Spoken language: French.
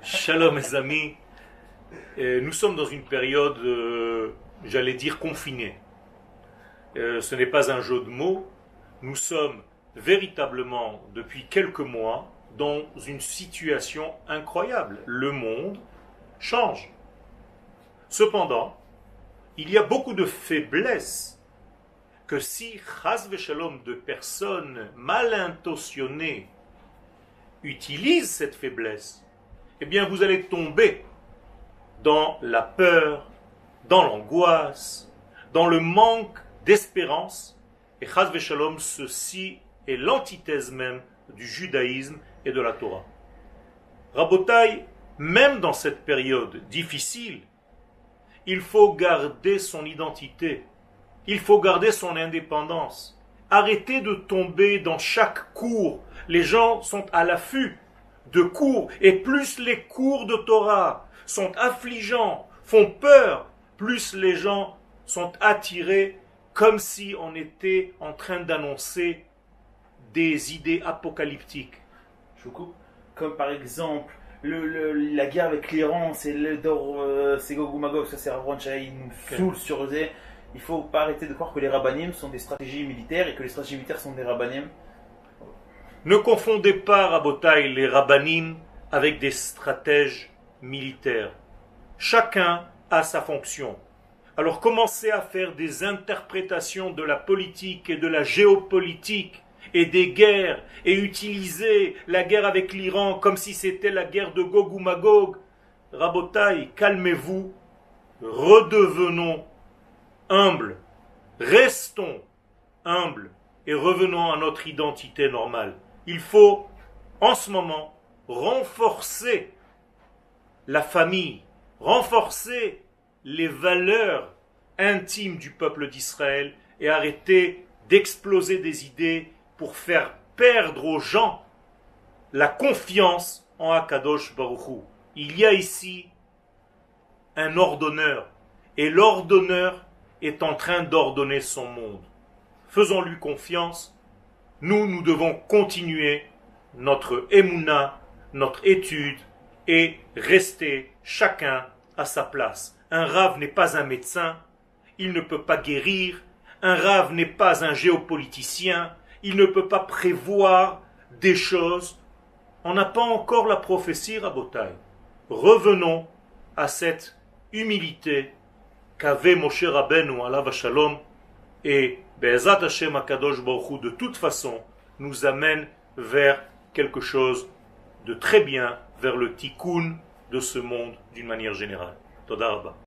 Shalom mes amis, Euh, nous sommes dans une période, euh, j'allais dire, confinée. Euh, ce n'est pas un jeu de mots, nous sommes véritablement, depuis quelques mois, dans une situation incroyable. Le monde change. Cependant, il y a beaucoup de faiblesses que si chas shalom de personnes mal intentionnées utilisent cette faiblesse, eh bien vous allez tomber dans la peur, dans l'angoisse, dans le manque d'espérance. Et chas shalom, ceci est l'antithèse même du judaïsme et de la Torah. Rabotai, même dans cette période difficile, il faut garder son identité, il faut garder son indépendance. Arrêtez de tomber dans chaque cours. Les gens sont à l'affût de cours, et plus les cours de Torah sont affligeants, font peur, plus les gens sont attirés comme si on était en train d'annoncer des idées apocalyptiques. Je vous coupe. Comme par exemple, le, le- la guerre avec l'Iran, c'est le d'or, euh, c'est Gog ou Magog, ça c'est Ravron il nous saoule sur eux. Il faut pas arrêter de croire que les rabbanim sont des stratégies militaires et que les stratégies militaires sont des rabbanim. Ne confondez pas, Rabotai, les rabbinim avec des stratèges militaires. Chacun a sa fonction. Alors commencez à faire des interprétations de la politique et de la géopolitique et des guerres et utiliser la guerre avec l'Iran comme si c'était la guerre de Gog ou Magog. Rabotai, calmez-vous, redevenons humbles, restons humbles et revenons à notre identité normale. Il faut, en ce moment, renforcer la famille, renforcer les valeurs intimes du peuple d'Israël et arrêter d'exploser des idées pour faire perdre aux gens la confiance en Akadosh Baruch Hu. Il y a ici un ordonneur et l'ordonneur est en train d'ordonner son monde. Faisons-lui confiance. Nous, nous devons continuer notre émouna, notre étude et rester chacun à sa place. Un rave n'est pas un médecin, il ne peut pas guérir. Un rave n'est pas un géopoliticien, il ne peut pas prévoir des choses. On n'a pas encore la prophétie Rabotai. Revenons à cette humilité qu'avait Moshe Rabbeinu alav shalom et Be'ezat Hashem Akadosh Baruch de toute façon nous amène vers quelque chose de très bien, vers le tikkun de ce monde d'une manière générale. Toda Rabba.